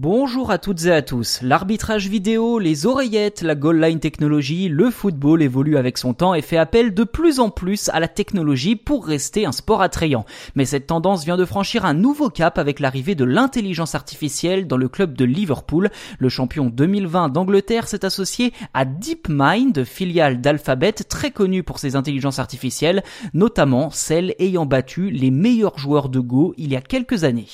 Bonjour à toutes et à tous. L'arbitrage vidéo, les oreillettes, la goal line technologie, le football évolue avec son temps et fait appel de plus en plus à la technologie pour rester un sport attrayant. Mais cette tendance vient de franchir un nouveau cap avec l'arrivée de l'intelligence artificielle dans le club de Liverpool. Le champion 2020 d'Angleterre s'est associé à DeepMind, filiale d'Alphabet très connue pour ses intelligences artificielles, notamment celles ayant battu les meilleurs joueurs de Go il y a quelques années.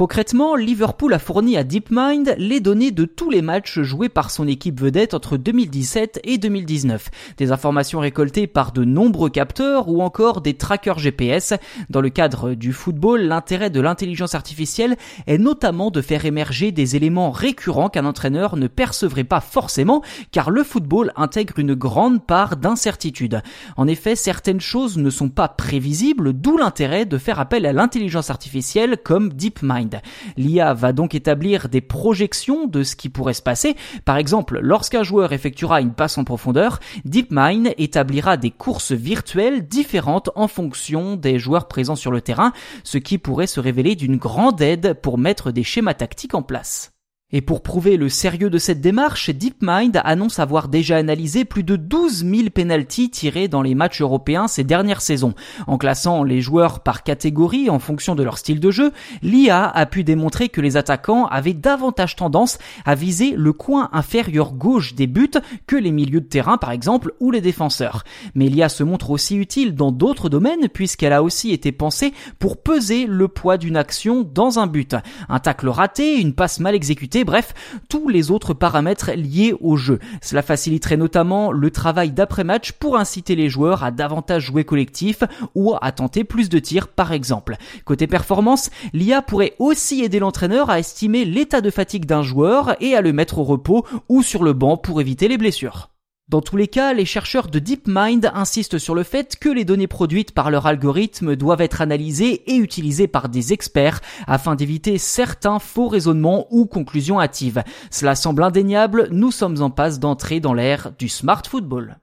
Concrètement, Liverpool a fourni à DeepMind les données de tous les matchs joués par son équipe vedette entre 2017 et 2019, des informations récoltées par de nombreux capteurs ou encore des trackers GPS. Dans le cadre du football, l'intérêt de l'intelligence artificielle est notamment de faire émerger des éléments récurrents qu'un entraîneur ne percevrait pas forcément car le football intègre une grande part d'incertitude. En effet, certaines choses ne sont pas prévisibles, d'où l'intérêt de faire appel à l'intelligence artificielle comme DeepMind. L'IA va donc établir des projections de ce qui pourrait se passer. Par exemple, lorsqu'un joueur effectuera une passe en profondeur, DeepMind établira des courses virtuelles différentes en fonction des joueurs présents sur le terrain, ce qui pourrait se révéler d'une grande aide pour mettre des schémas tactiques en place. Et pour prouver le sérieux de cette démarche, DeepMind annonce avoir déjà analysé plus de 12 000 penalties tirés dans les matchs européens ces dernières saisons. En classant les joueurs par catégorie en fonction de leur style de jeu, l'IA a pu démontrer que les attaquants avaient davantage tendance à viser le coin inférieur gauche des buts que les milieux de terrain par exemple ou les défenseurs. Mais l'IA se montre aussi utile dans d'autres domaines puisqu'elle a aussi été pensée pour peser le poids d'une action dans un but. Un tacle raté, une passe mal exécutée, bref, tous les autres paramètres liés au jeu. Cela faciliterait notamment le travail d'après-match pour inciter les joueurs à davantage jouer collectif ou à tenter plus de tirs par exemple. Côté performance, l'IA pourrait aussi aider l'entraîneur à estimer l'état de fatigue d'un joueur et à le mettre au repos ou sur le banc pour éviter les blessures. Dans tous les cas, les chercheurs de DeepMind insistent sur le fait que les données produites par leur algorithme doivent être analysées et utilisées par des experts afin d'éviter certains faux raisonnements ou conclusions hâtives. Cela semble indéniable, nous sommes en passe d'entrer dans l'ère du smart football.